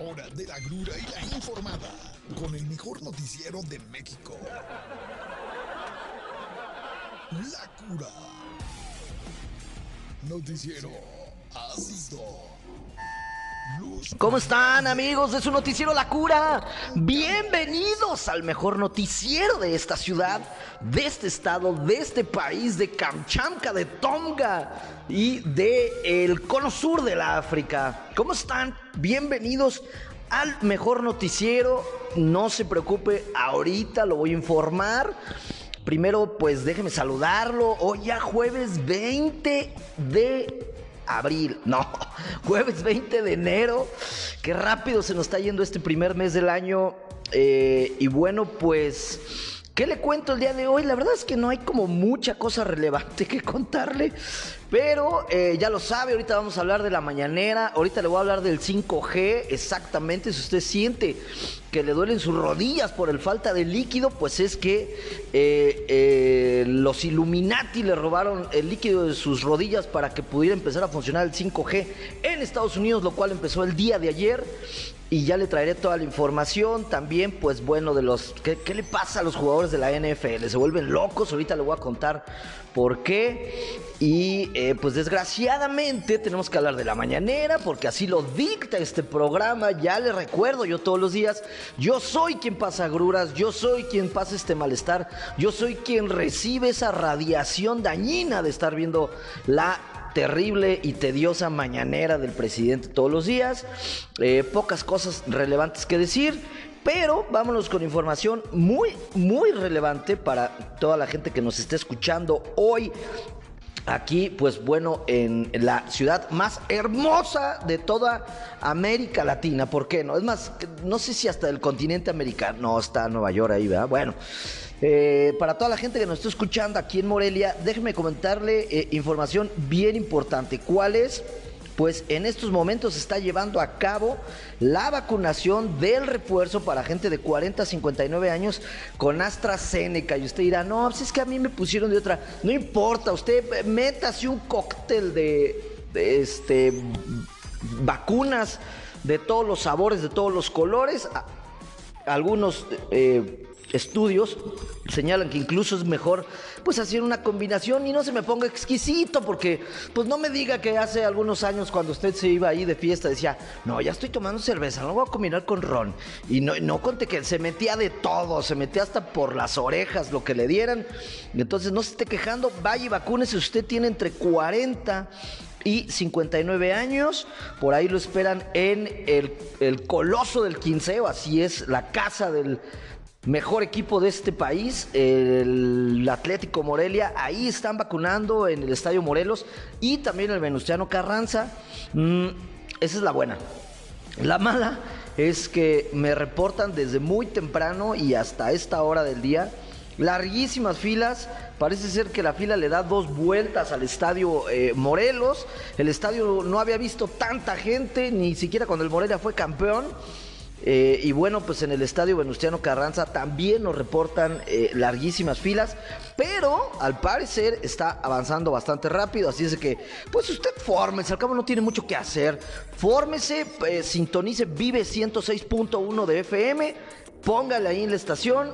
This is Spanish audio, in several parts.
hora de la grura y la informada con el mejor noticiero de México. La cura. Noticiero ácido. ¿Cómo están amigos de su noticiero La Cura? Bienvenidos al mejor noticiero de esta ciudad, de este estado, de este país, de Kamchatka, de Tonga y de el cono sur de la África. ¿Cómo están? Bienvenidos al mejor noticiero. No se preocupe, ahorita lo voy a informar. Primero, pues déjeme saludarlo. Hoy ya jueves 20 de abril, no, jueves 20 de enero. Qué rápido se nos está yendo este primer mes del año. Eh, y bueno, pues, ¿qué le cuento el día de hoy? La verdad es que no hay como mucha cosa relevante que contarle. Pero eh, ya lo sabe, ahorita vamos a hablar de la mañanera, ahorita le voy a hablar del 5G, exactamente, si usted siente que le duelen sus rodillas por el falta de líquido, pues es que eh, eh, los Illuminati le robaron el líquido de sus rodillas para que pudiera empezar a funcionar el 5G en Estados Unidos, lo cual empezó el día de ayer y ya le traeré toda la información. También, pues bueno, de los. ¿qué, ¿qué, le pasa a los jugadores de la NFL? Se vuelven locos. Ahorita le voy a contar por qué. Y eh, pues desgraciadamente tenemos que hablar de la mañanera, porque así lo dicta este programa. Ya le recuerdo yo todos los días. Yo soy quien pasa gruras, yo soy quien pasa este malestar, yo soy quien recibe esa radiación dañina de estar viendo la terrible y tediosa mañanera del presidente todos los días. Eh, pocas cosas relevantes que decir. Pero vámonos con información muy, muy relevante para toda la gente que nos esté escuchando hoy. Aquí, pues bueno, en la ciudad más hermosa de toda América Latina. ¿Por qué no? Es más, no sé si hasta el continente americano. No, está Nueva York ahí, ¿verdad? Bueno. Eh, para toda la gente que nos está escuchando aquí en Morelia, déjeme comentarle eh, información bien importante. ¿Cuál es? Pues en estos momentos se está llevando a cabo la vacunación del refuerzo para gente de 40 a 59 años con AstraZeneca. Y usted dirá, no, pues es que a mí me pusieron de otra. No importa, usted métase un cóctel de, de este, vacunas de todos los sabores, de todos los colores. Algunos eh, estudios señalan que incluso es mejor pues hacer una combinación y no se me ponga exquisito porque pues no me diga que hace algunos años cuando usted se iba ahí de fiesta decía, "No, ya estoy tomando cerveza, no voy a combinar con ron." Y no no conté que se metía de todo, se metía hasta por las orejas lo que le dieran. Entonces no se esté quejando, vaya y vacúnese, usted tiene entre 40 y 59 años. Por ahí lo esperan en el, el Coloso del Quinceo, así es la casa del mejor equipo de este país, el Atlético Morelia. Ahí están vacunando en el Estadio Morelos y también el Venustiano Carranza. Mm, esa es la buena. La mala es que me reportan desde muy temprano y hasta esta hora del día. Larguísimas filas, parece ser que la fila le da dos vueltas al estadio eh, Morelos. El estadio no había visto tanta gente, ni siquiera cuando el Morelia fue campeón. Eh, y bueno, pues en el estadio Venustiano Carranza también nos reportan eh, larguísimas filas, pero al parecer está avanzando bastante rápido, así es que, pues usted fórmese, al cabo no tiene mucho que hacer, fórmese, eh, sintonice Vive 106.1 de FM, póngale ahí en la estación,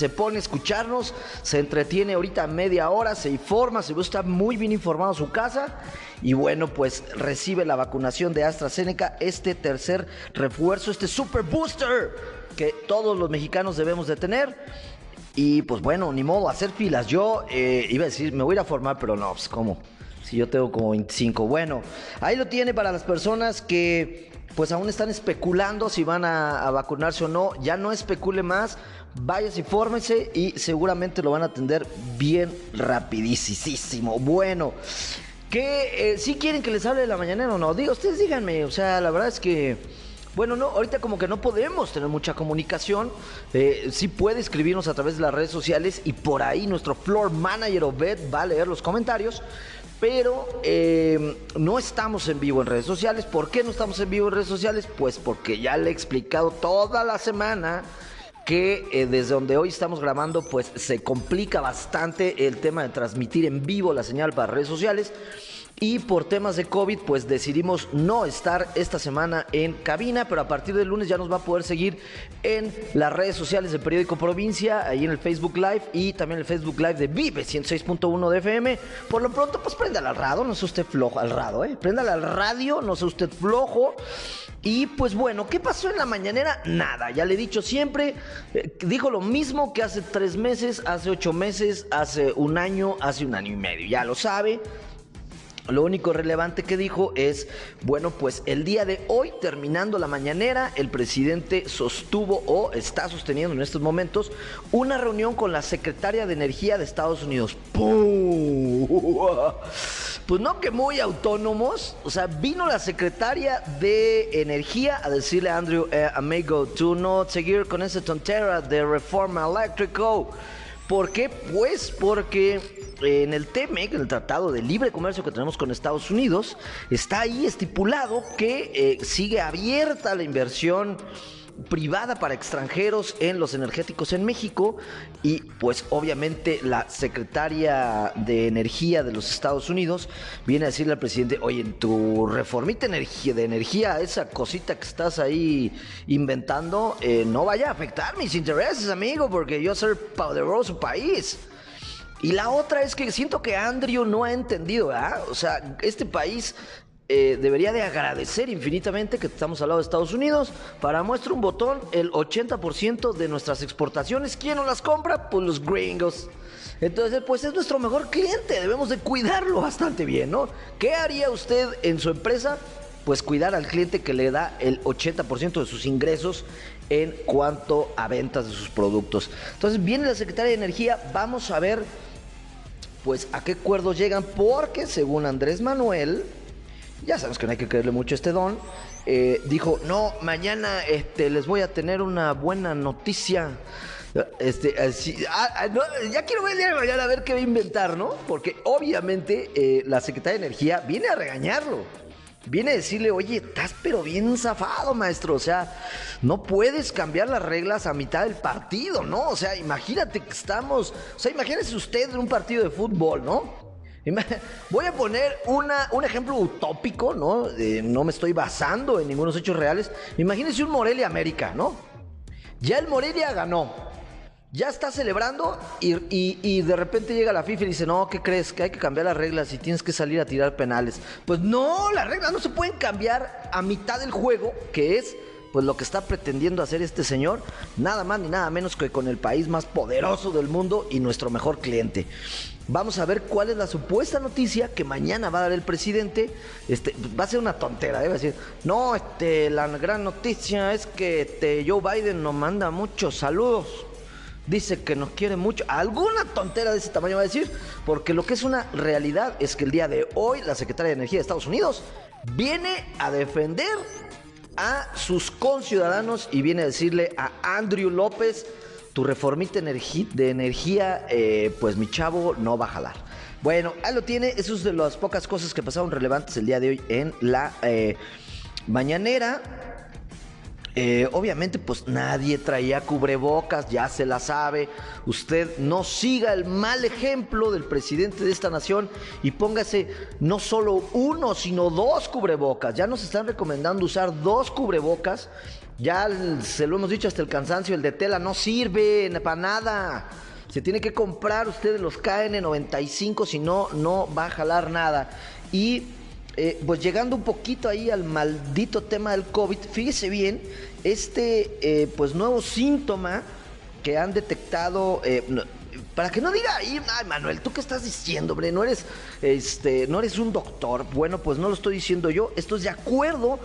se pone a escucharnos, se entretiene ahorita media hora, se informa, se está muy bien informado su casa y bueno, pues recibe la vacunación de AstraZeneca, este tercer refuerzo, este super booster que todos los mexicanos debemos de tener. Y pues bueno, ni modo, hacer filas. Yo eh, iba a decir, me voy a ir a formar, pero no, pues cómo. Si yo tengo como 25. Bueno, ahí lo tiene para las personas que pues aún están especulando si van a, vacunarse o no. Ya no especule más Váyase, fórmese y seguramente lo van a atender bien rapidísimo. Bueno, que eh, si quieren que les hable de la mañanera o no, digo, ustedes díganme, o sea, la verdad es que... Bueno, no, ahorita como que no podemos tener mucha comunicación. Eh, sí puede escribirnos a través de las redes sociales y por ahí nuestro floor manager Obed va a leer los comentarios. Pero eh, no estamos en vivo en redes sociales. ¿Por qué no estamos en vivo en redes sociales? Pues porque ya le he explicado toda la semana que eh, desde donde hoy estamos grabando pues se complica bastante el tema de transmitir en vivo la señal para redes sociales. Y por temas de COVID pues decidimos no estar esta semana en cabina, pero a partir del lunes ya nos va a poder seguir en las redes sociales del periódico Provincia, ahí en el Facebook Live y también el Facebook Live de Vive 106.1 de FM. Por lo pronto pues préndale al radio, no sea usted flojo, al radio, ¿eh? Préndale al radio, no sea usted flojo. Y pues bueno, ¿qué pasó en la mañanera? Nada, ya le he dicho siempre, eh, dijo lo mismo que hace tres meses, hace ocho meses, hace un año, hace un año y medio, ya lo sabe. Lo único relevante que dijo es, bueno, pues el día de hoy, terminando la mañanera, el presidente sostuvo o está sosteniendo en estos momentos una reunión con la secretaria de Energía de Estados Unidos. Pues no que muy autónomos, o sea, vino la secretaria de Energía a decirle a Andrew, eh, amigo, tú no seguir con esa tontera de reforma eléctrico. ¿Por qué? Pues porque en el TEMEC, en el Tratado de Libre Comercio que tenemos con Estados Unidos, está ahí estipulado que eh, sigue abierta la inversión privada para extranjeros en los energéticos en México y pues obviamente la secretaria de Energía de los Estados Unidos viene a decirle al presidente, oye, en tu reformita energía, de energía, esa cosita que estás ahí inventando, eh, no vaya a afectar mis intereses, amigo, porque yo soy poderoso país. Y la otra es que siento que Andrew no ha entendido, ¿verdad? O sea, este país eh, debería de agradecer infinitamente que estamos al lado de Estados Unidos. Para muestra un botón, el 80% de nuestras exportaciones, ¿quién nos las compra? Pues los gringos. Entonces, pues es nuestro mejor cliente, debemos de cuidarlo bastante bien, ¿no? ¿Qué haría usted en su empresa? Pues cuidar al cliente que le da el 80% de sus ingresos en cuanto a ventas de sus productos. Entonces, viene la Secretaría de Energía, vamos a ver pues a qué acuerdos llegan, porque según Andrés Manuel, ya sabes que no hay que creerle mucho a este don, eh, dijo, no, mañana este, les voy a tener una buena noticia. Este, ah, ah, ya quiero ver el día de mañana a ver qué va a inventar, ¿no? Porque obviamente eh, la Secretaría de Energía viene a regañarlo. Viene a decirle, oye, estás pero bien zafado, maestro. O sea, no puedes cambiar las reglas a mitad del partido, ¿no? O sea, imagínate que estamos. O sea, imagínese usted en un partido de fútbol, ¿no? Voy a poner una, un ejemplo utópico, ¿no? no me estoy basando en ningunos hechos reales. Imagínense un Morelia América, ¿no? Ya el Morelia ganó. Ya está celebrando y, de repente llega la FIFA y dice, no, ¿qué crees? Que hay que cambiar las reglas y tienes que salir a tirar penales. Pues no, las reglas no se pueden cambiar a mitad del juego, que es pues lo que está pretendiendo hacer este señor, nada más ni nada menos que con el país más poderoso del mundo y nuestro mejor cliente. Vamos a ver cuál es la supuesta noticia que mañana va a dar el presidente. Este, va a ser una tontera, debe decir. No, este, la gran noticia es que este, Joe Biden nos manda muchos saludos. Dice que nos quiere mucho. Alguna tontera de ese tamaño va a decir. Porque lo que es una realidad es que el día de hoy la Secretaria de Energía de Estados Unidos viene a defender a sus conciudadanos y viene a decirle a Andrew López, tu reformita de energía, eh, pues mi chavo no va a jalar. Bueno, ahí lo tiene, eso es de las pocas cosas que pasaron relevantes el día de hoy en la eh, mañanera. Eh, obviamente, pues nadie traía cubrebocas, ya se la sabe. Usted no siga el mal ejemplo del presidente de esta nación y póngase no solo uno, sino dos cubrebocas. Ya nos están recomendando usar dos cubrebocas. Ya se lo hemos dicho hasta el cansancio, el de tela no sirve para nada. Se tiene que comprar usted los KN95, si no, no va a jalar nada. Y eh, pues llegando un poquito ahí al maldito tema del COVID, fíjese bien, este eh, pues nuevo síntoma que han detectado, eh, para que no diga ay Manuel, ¿tú qué estás diciendo, hombre? No eres, este, no eres un doctor. Bueno, pues no lo estoy diciendo yo, esto es de acuerdo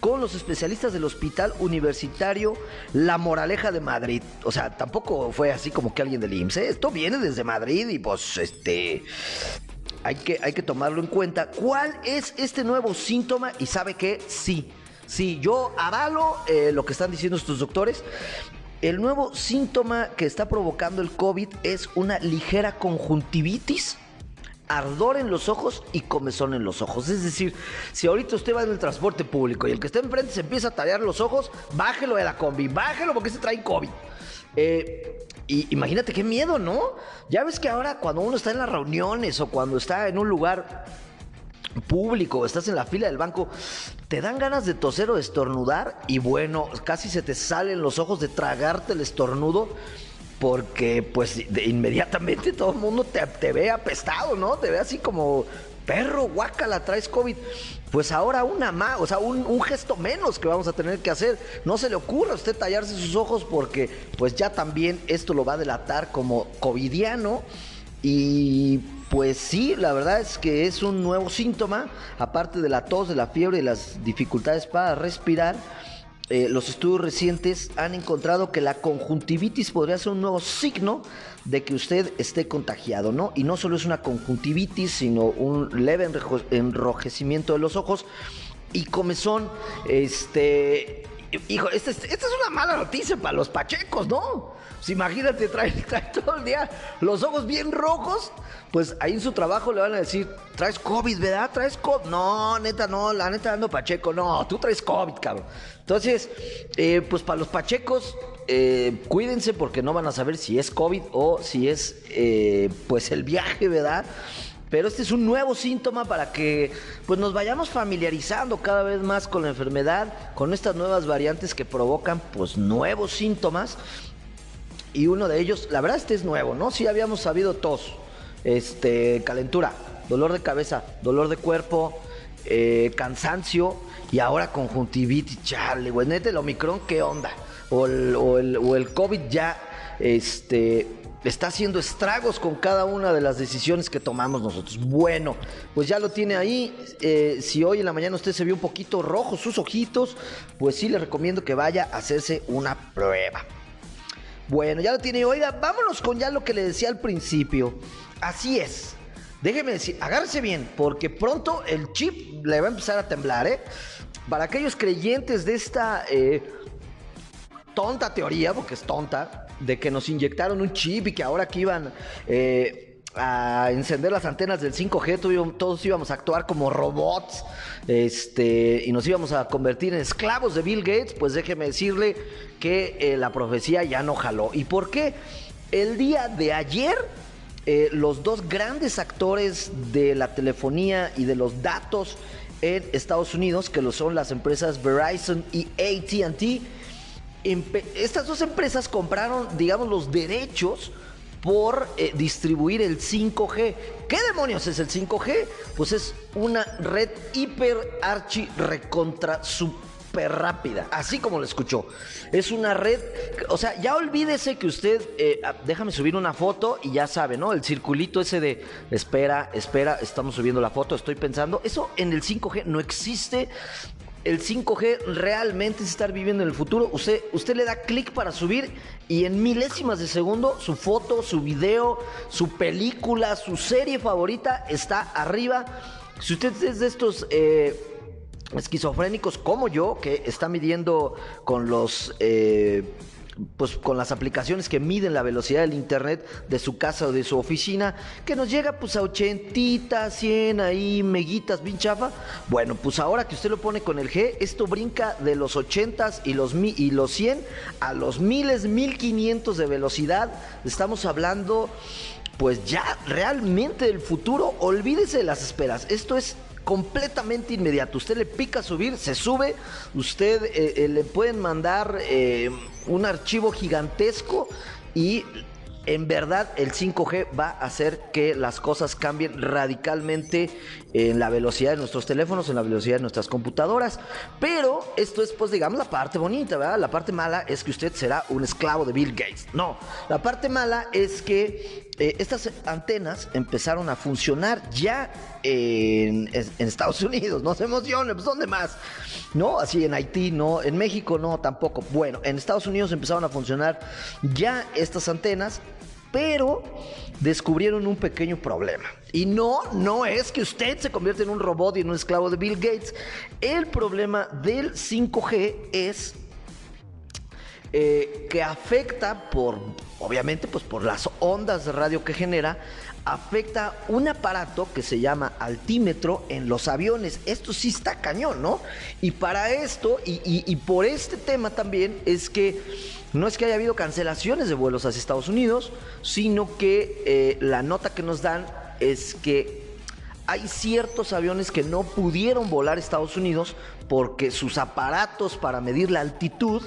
con los especialistas del Hospital Universitario La Moraleja de Madrid. O sea, tampoco fue así como que alguien del IMSS. Esto viene desde Madrid y pues este hay que, hay que tomarlo en cuenta. ¿Cuál es este nuevo síntoma? Y sabe que sí, sí, yo avalo eh, lo que están diciendo estos doctores. El nuevo síntoma que está provocando el COVID es una ligera conjuntivitis ardor en los ojos y comezón en los ojos. Es decir, si ahorita usted va en el transporte público y el que está enfrente se empieza a tallar los ojos, bájelo de la combi, bájelo porque se trae COVID. Eh, y imagínate qué miedo, ¿no? Ya ves que ahora cuando uno está en las reuniones o cuando está en un lugar público, estás en la fila del banco, te dan ganas de toser o estornudar y bueno, casi se te salen los ojos de tragarte el estornudo porque pues de inmediatamente todo el mundo te, te, ve apestado, ¿no? Te ve así como perro, guácala, traes COVID. Pues ahora una más, o sea, un, un, gesto menos que vamos a tener que hacer. No se le ocurra a usted tallarse sus ojos porque pues ya también esto lo va a delatar como covidiano y pues sí, la verdad es que es un nuevo síntoma, aparte de la tos, de la fiebre y las dificultades para respirar. Eh, los estudios recientes han encontrado que la conjuntivitis podría ser un nuevo signo de que usted esté contagiado, ¿no? Y no solo es una conjuntivitis, sino un leve enrojecimiento de los ojos y comezón, este... Hijo, esta, es una mala noticia para los pachecos, ¿no? Pues imagínate, trae, todo el día los ojos bien rojos. Pues ahí en su trabajo le van a decir, traes COVID, ¿verdad? Traes COVID. No, neta, no, la neta ando pacheco. No, tú traes COVID, cabrón. Entonces, eh, pues para los pachecos, eh, cuídense porque no van a saber si es COVID o si es, eh, pues, el viaje, ¿verdad? Pero este es un nuevo síntoma para que pues nos vayamos familiarizando cada vez más con la enfermedad, con estas nuevas variantes que provocan pues nuevos síntomas y uno de ellos, la verdad este es nuevo, ¿no? Sí habíamos sabido tos, este, calentura, dolor de cabeza, dolor de cuerpo, eh, cansancio y ahora conjuntivitis, chale, güey, neta el Omicron, ¿qué onda? O el, o el, COVID ya, este, está haciendo estragos con cada una de las decisiones que tomamos nosotros. Bueno, pues ya lo tiene ahí. Eh, si hoy en la mañana usted se vio un poquito rojo sus ojitos, pues sí le recomiendo que vaya a hacerse una prueba. Bueno, ya lo tiene. Oiga, vámonos con ya lo que le decía al principio. Así es. Déjeme decir, agárrese bien, porque pronto el chip le va a empezar a temblar, ¿eh? Para aquellos creyentes de esta eh, tonta teoría, porque es tonta, de que nos inyectaron un chip y que ahora que iban eh, a encender las antenas del 5G, todos íbamos a actuar como robots este, y nos íbamos a convertir en esclavos de Bill Gates, pues déjeme decirle que eh, la profecía ya no jaló. ¿Y por qué? El día de ayer, eh, los dos grandes actores de la telefonía y de los datos en Estados Unidos, que lo son las empresas Verizon y ATT, estas dos empresas compraron, digamos, los derechos por eh, distribuir el 5G. ¿Qué demonios es el 5G? Pues es una red hiper archi recontra super rápida, así como lo escuchó. Es una red, o sea, ya olvídese que usted, eh, ah, déjame subir una foto y ya sabe, ¿no? El circulito ese de espera, espera, estamos subiendo la foto, estoy pensando, eso en el 5G no existe el 5G realmente es estar viviendo en el futuro. Usted, usted le da clic para subir y en milésimas de segundo su foto, su video, su película, su serie favorita está arriba. Si usted es de estos eh, esquizofrénicos como yo, que está midiendo con los... Eh, pues con las aplicaciones que miden la velocidad del internet de su casa o de su oficina, que nos llega pues a 80, 100 ahí meguitas bien chafa. Bueno, pues ahora que usted lo pone con el G, esto brinca de los 80 y los y los 100 a los miles, 1500 de velocidad. Estamos hablando pues ya realmente del futuro, olvídese de las esperas. Esto es completamente inmediato. Usted le pica subir, se sube, usted eh, eh, le pueden mandar eh, un archivo gigantesco y en verdad el 5G va a hacer que las cosas cambien radicalmente en la velocidad de nuestros teléfonos, en la velocidad de nuestras computadoras. Pero esto es, pues, digamos, la parte bonita, ¿verdad? La parte mala es que usted será un esclavo de Bill Gates. No, la parte mala es que eh, estas antenas empezaron a funcionar ya en, Estados Unidos. No se emocione, pues, ¿dónde más? No, así en Haití, no, en México, no, tampoco. Bueno, en Estados Unidos empezaron a funcionar ya estas antenas pero descubrieron un pequeño problema. Y no, no es que usted se convierta en un robot y en un esclavo de Bill Gates. El problema del 5G es eh, que afecta por, obviamente, pues por las ondas de radio que genera, afecta un aparato que se llama altímetro en los aviones. Esto sí está cañón, ¿no? Y para esto, y por este tema también, es que no es que haya habido cancelaciones de vuelos hacia Estados Unidos, sino que eh, la nota que nos dan es que hay ciertos aviones que no pudieron volar a Estados Unidos porque sus aparatos para medir la altitud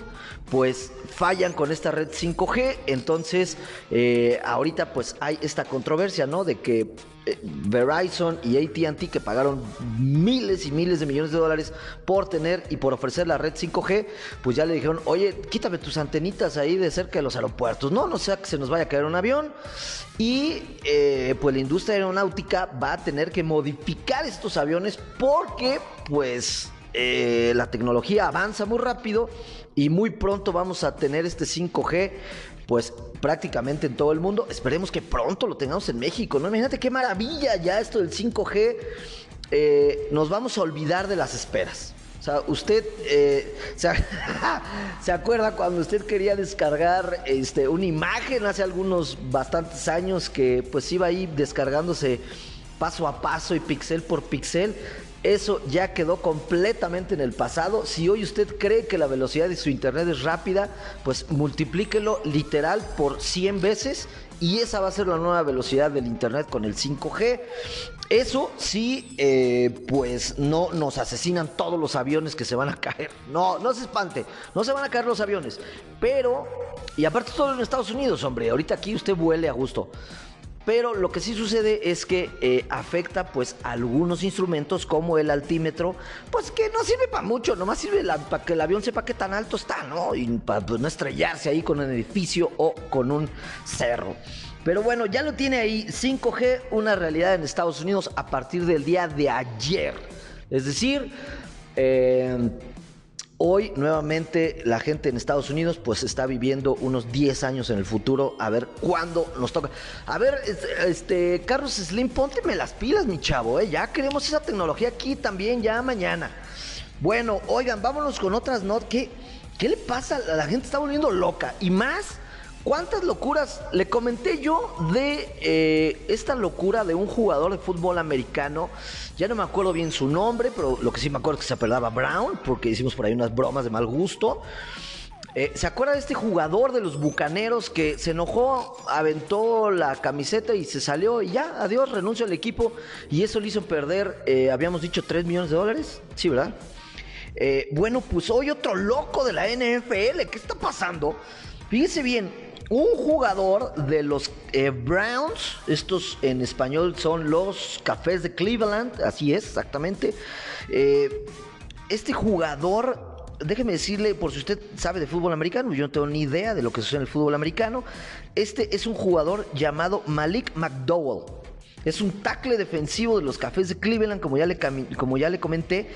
pues fallan con esta red 5G. Entonces, eh, ahorita pues hay esta controversia, ¿no? De que eh, Verizon y ATT que pagaron miles y miles de millones de dólares por tener y por ofrecer la red 5G, pues ya le dijeron, oye, quítame tus antenitas ahí de cerca de los aeropuertos, no, no sea que se nos vaya a caer un avión. Y eh, pues la industria aeronáutica va a tener que modificar estos aviones porque pues eh, la tecnología avanza muy rápido y muy pronto vamos a tener este 5G pues prácticamente en todo el mundo. Esperemos que pronto lo tengamos en México, ¿no? Imagínate qué maravilla ya esto del 5G. Eh, nos vamos a olvidar de las esperas. O sea, usted eh, se, acuerda cuando usted quería descargar este, una imagen hace algunos bastantes años que pues iba ahí descargándose paso a paso y pixel por pixel. Eso ya quedó completamente en el pasado. Si hoy usted cree que la velocidad de su internet es rápida, pues multiplíquelo literal por 100 veces y esa va a ser la nueva velocidad del internet con el 5G. Eso sí, eh, pues no nos asesinan todos los aviones que se van a caer. No, no se espante, no se van a caer los aviones. Pero, y aparte todo en Estados Unidos, hombre, ahorita aquí usted vuele a gusto. Pero lo que sí sucede es que eh, afecta pues algunos instrumentos como el altímetro, pues que no sirve para mucho, nomás sirve para que el avión sepa qué tan alto está, ¿no? Y para pues, no estrellarse ahí con un edificio o con un cerro. Pero bueno, ya lo tiene ahí 5G, una realidad en Estados Unidos a partir del día de ayer. Es decir, eh, Hoy nuevamente la gente en Estados Unidos pues está viviendo unos 10 años en el futuro a ver cuándo nos toca. A ver, este Carlos Slim, pónteme las pilas, mi chavo, ¿eh? ya queremos esa tecnología aquí también ya mañana. Bueno, oigan, vámonos con otras notas. ¿Qué, ¿Qué le pasa? La gente está volviendo loca y más ¿Cuántas locuras le comenté yo de eh, esta locura de un jugador de fútbol americano? Ya no me acuerdo bien su nombre, pero lo que sí me acuerdo es que se apellidaba Brown, porque hicimos por ahí unas bromas de mal gusto. Eh, ¿Se acuerda de este jugador de los bucaneros que se enojó, aventó la camiseta y se salió y ya, adiós, renuncio al equipo? Y eso le hizo perder, eh, habíamos dicho, 3 millones de dólares. Sí, ¿verdad? bueno, pues hoy otro loco de la NFL. ¿Qué está pasando? Fíjese bien, un jugador de los eh, Browns, estos en español son los Cafés de Cleveland, así es, exactamente. Eh, este jugador, déjeme decirle, por si usted sabe de fútbol americano, yo no tengo ni idea de lo que sucede en el fútbol americano. Este es un jugador llamado Malik McDowell. Es un tackle defensivo de los Cafés de Cleveland, como ya le, como ya le comenté.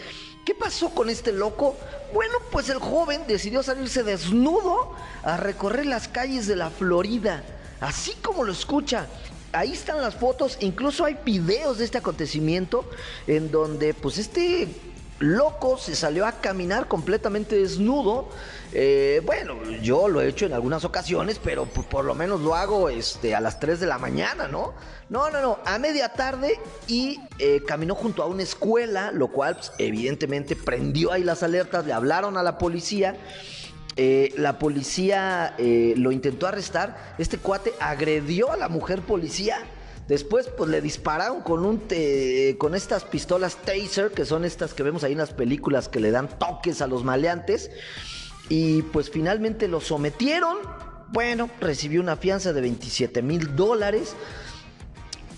¿Qué pasó con este loco? Bueno, pues el joven decidió salirse desnudo a recorrer las calles de la Florida, así como lo escucha. Ahí están las fotos, incluso hay videos de este acontecimiento en donde pues este loco se salió a caminar completamente desnudo. Eh, bueno, yo lo he hecho en algunas ocasiones, pero por, lo menos lo hago este, a las 3 de la mañana, ¿no? No, no, no, a media tarde y eh, caminó junto a una escuela, lo cual pues, evidentemente prendió ahí las alertas, le hablaron a la policía. Eh, la policía lo intentó arrestar. Este cuate agredió a la mujer policía Después, pues le dispararon con un con estas pistolas taser, que son estas que vemos ahí en las películas que le dan toques a los maleantes. Y pues finalmente lo sometieron. Bueno, recibió una fianza de 27 mil dólares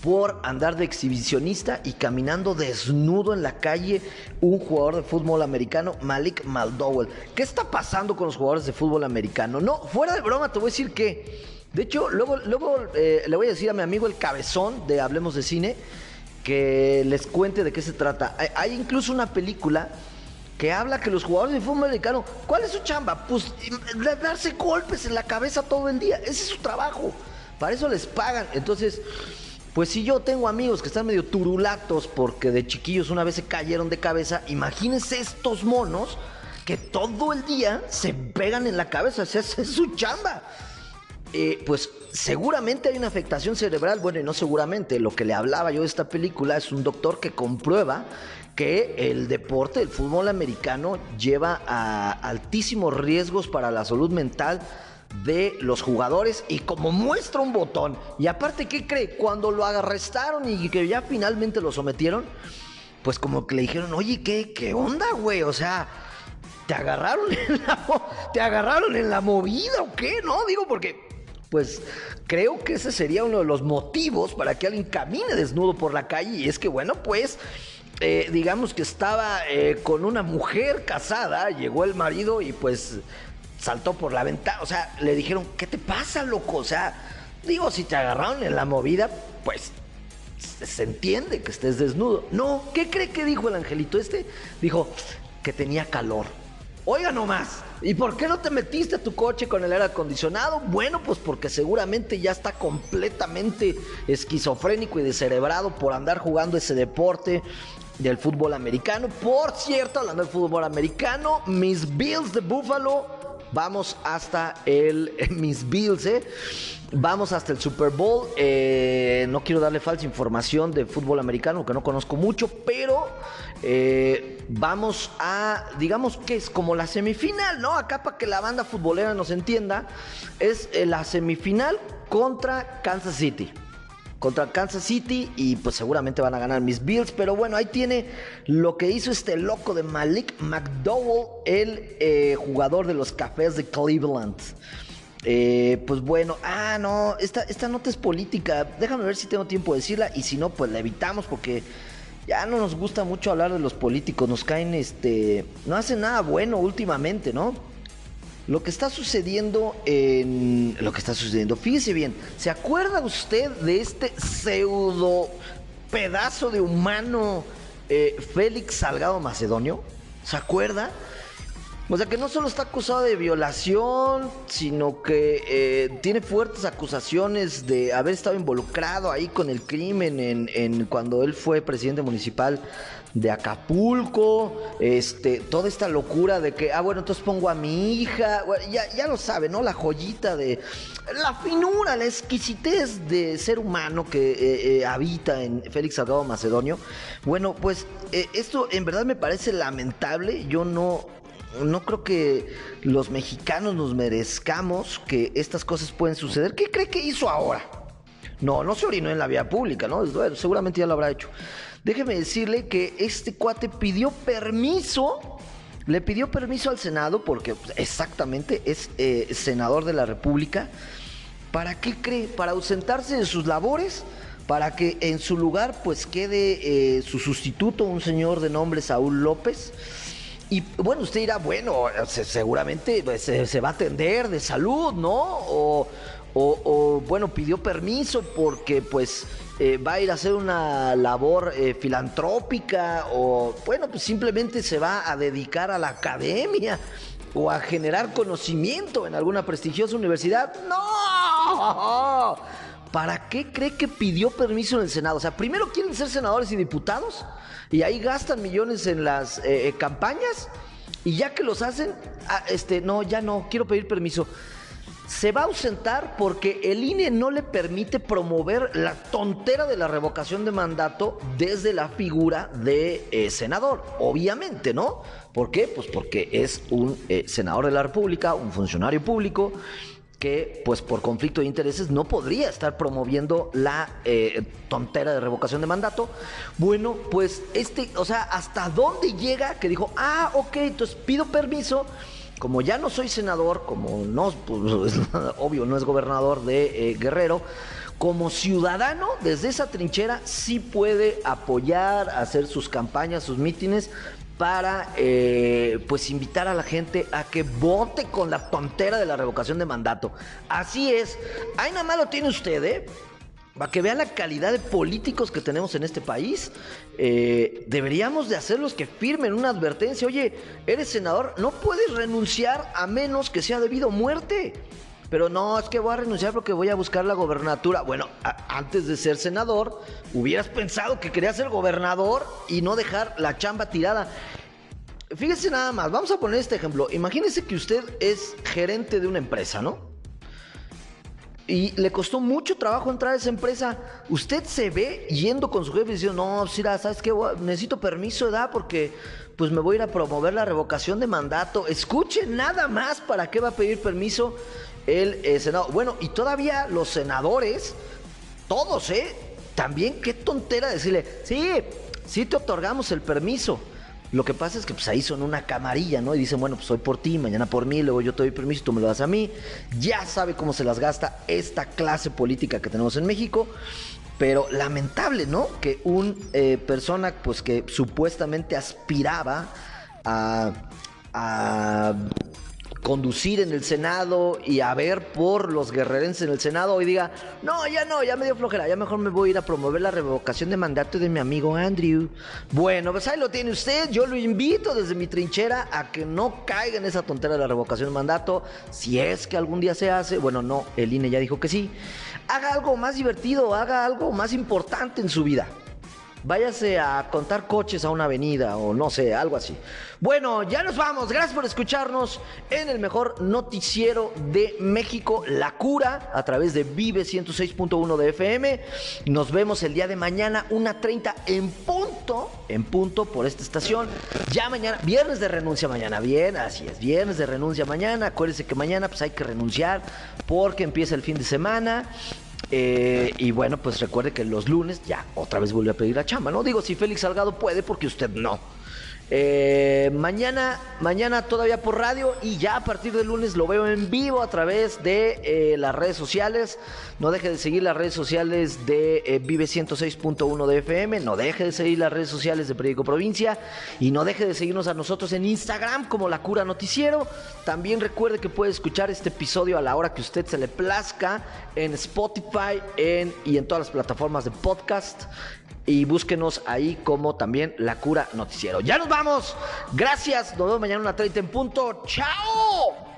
por andar de exhibicionista y caminando desnudo en la calle un jugador de fútbol americano, Malik Maldowell. ¿Qué está pasando con los jugadores de fútbol americano? No, fuera de broma, te voy a decir que de hecho, luego, luego eh, le voy a decir a mi amigo el cabezón de Hablemos de Cine que les cuente de qué se trata. Hay, incluso una película que habla que los jugadores de fútbol americano, ¿cuál es su chamba? Pues darse golpes en la cabeza todo el día. Ese es su trabajo. Para eso les pagan. Entonces, pues si yo tengo amigos que están medio turulatos porque de chiquillos una vez se cayeron de cabeza, imagínense estos monos que todo el día se pegan en la cabeza. esa es su chamba. Eh, pues seguramente hay una afectación cerebral, bueno, y no seguramente, lo que le hablaba yo de esta película es un doctor que comprueba que el deporte, el fútbol americano, lleva a altísimos riesgos para la salud mental de los jugadores y como muestra un botón. Y aparte, ¿qué cree? Cuando lo arrestaron y que ya finalmente lo sometieron, pues como que le dijeron, oye, ¿qué, qué onda, güey? O sea, ¿te agarraron, en la, ¿te agarraron en la movida o qué? No, digo, porque pues creo que ese sería uno de los motivos para que alguien camine desnudo por la calle. Y es que, bueno, pues, eh, digamos que estaba eh, con una mujer casada, llegó el marido y pues saltó por la ventana. O sea, le dijeron, ¿qué te pasa, loco? O sea, digo, si te agarraron en la movida, pues se entiende que estés desnudo. No, ¿qué cree que dijo el angelito este? Dijo que tenía calor. Oiga nomás, ¿y por qué no te metiste a tu coche con el aire acondicionado? Bueno, pues porque seguramente ya está completamente esquizofrénico y descerebrado por andar jugando ese deporte del fútbol americano. Por cierto, hablando del fútbol americano, mis Bills de Buffalo Vamos hasta el Miss Bills, ¿eh? Vamos hasta el Super Bowl. Eh, no quiero darle falsa información de fútbol americano, que no conozco mucho, pero eh, vamos a, digamos que es como la semifinal, ¿no? Acá para que la banda futbolera nos entienda, es la semifinal contra Kansas City contra Kansas City y pues seguramente van a ganar mis Bills. Pero bueno, ahí tiene lo que hizo este loco de Malik McDowell, el eh, jugador de los Cafés de Cleveland. Eh, pues bueno, ah, no, esta, esta nota es política. Déjame ver si tengo tiempo de decirla y si no, pues la evitamos porque ya no nos gusta mucho hablar de los políticos. Nos caen, este, no hacen nada bueno últimamente, ¿no? Lo que está sucediendo en. Lo que está sucediendo. Fíjese bien, ¿se acuerda usted de este pseudo pedazo de humano eh, Félix Salgado Macedonio? ¿Se acuerda? O sea que no solo está acusado de violación, sino que eh, tiene fuertes acusaciones de haber estado involucrado ahí con el crimen en, cuando él fue presidente municipal de Acapulco, este, toda esta locura de que, ah, bueno, entonces pongo a mi hija, ya, ya lo sabe, ¿no? La joyita de la finura, la exquisitez de ser humano que eh, eh, habita en Félix Salgado Macedonio. Bueno, pues esto en verdad me parece lamentable, yo no, no creo que los mexicanos nos merezcamos que estas cosas pueden suceder. ¿Qué cree que hizo ahora? No, no se orinó en la vía pública, ¿no? seguramente ya lo habrá hecho. Déjeme decirle que este cuate pidió permiso, le pidió permiso al Senado, porque pues, exactamente es eh, senador de la República. ¿Para qué cree? Para ausentarse de sus labores, para que en su lugar pues quede eh, su sustituto, un señor de nombre Saúl López. Y bueno, usted dirá, bueno, seguramente pues, se, va a atender de salud, ¿no? O, o, bueno, pidió permiso porque pues eh, va a ir a hacer una labor eh, filantrópica o bueno, pues simplemente se va a dedicar a la academia o a generar conocimiento en alguna prestigiosa universidad. No. ¿Para qué cree que pidió permiso en el Senado? O sea, primero quieren ser senadores y diputados y ahí gastan millones en las eh, campañas y ya que los hacen, ah, este, no, ya no, quiero pedir permiso se va a ausentar porque el INE no le permite promover la tontera de la revocación de mandato desde la figura de eh, senador, obviamente, ¿no? ¿Por qué? Pues porque es un eh, senador de la República, un funcionario público que pues por conflicto de intereses no podría estar promoviendo la eh, tontera de revocación de mandato. Bueno, pues este, o sea, ¿hasta dónde llega que dijo, ah, ok, entonces pido permiso como ya no soy senador, como no, pues, obvio, no es gobernador de eh, Guerrero, como ciudadano desde esa trinchera sí puede apoyar, hacer sus campañas, sus mítines para eh, pues invitar a la gente a que vote con la tontera de la revocación de mandato. Así es. Ahí nada más lo tiene usted, ¿eh? Para que vean la calidad de políticos que tenemos en este país, eh, deberíamos de hacerlos que firmen una advertencia. Oye, eres senador, no puedes renunciar a menos que sea debido a muerte. Pero no, es que voy a renunciar porque voy a buscar la gobernatura. Bueno, antes de ser senador, hubieras pensado que querías ser gobernador y no dejar la chamba tirada. Fíjese nada más, vamos a poner este ejemplo. Imagínese que usted es gerente de una empresa, ¿no? y le costó mucho trabajo entrar a esa empresa. Usted se ve yendo con su jefe y diciendo, no, Sira, ¿sabes qué? Necesito permiso edad porque pues me voy a ir a promover la revocación de mandato. Escuche nada más para qué va a pedir permiso el eh, Senado. Bueno, y todavía los senadores, todos, ¿eh? También qué tontera decirle, sí, sí te otorgamos el permiso. Lo que pasa es que pues ahí son una camarilla, ¿no? Y dicen, bueno, pues hoy por ti, mañana por mí, luego yo te doy permiso y tú me lo das a mí. Ya sabe cómo se las gasta esta clase política que tenemos en México. Pero lamentable, ¿no? Que un eh, persona, pues que supuestamente aspiraba a, a conducir en el Senado y a ver por los guerrerenses en el Senado hoy diga, no, ya no, ya me dio flojera, ya mejor me voy a ir a promover la revocación de mandato de mi amigo Andrew. Bueno, pues ahí lo tiene usted, yo lo invito desde mi trinchera a que no caiga en esa tontera de la revocación de mandato, si es que algún día se hace, bueno, no, el INE ya dijo que sí, haga algo más divertido, haga algo más importante en su vida váyase a contar coches a una avenida o no sé, algo así. Bueno, ya nos vamos. Gracias por escucharnos en el mejor noticiero de México, La Cura, a través de Vive 106.1 de FM. Nos vemos el día de mañana, una 30 en punto, en punto por esta estación. Ya mañana, viernes de renuncia mañana, bien, así es, viernes de renuncia mañana. Acuérdense que mañana pues hay que renunciar porque empieza el fin de semana. Eh, y bueno, pues recuerde que los lunes ya otra vez vuelve a pedir la chamba, ¿no? Digo, si Félix Salgado puede, porque usted no. Eh, mañana, mañana todavía por radio y ya a partir del lunes lo veo en vivo a través de eh, las redes sociales. No deje de seguir las redes sociales de eh, Vive 106.1 de FM, no deje de seguir las redes sociales de Periódico Provincia y no deje de seguirnos a nosotros en Instagram como La Cura Noticiero. También recuerde que puede escuchar este episodio a la hora que usted se le plazca en Spotify y en todas las plataformas de podcast y búsquenos ahí como también La Cura Noticiero. Ya nos vamos. Gracias. Nos vemos mañana a una 30 en punto. ¡Chao!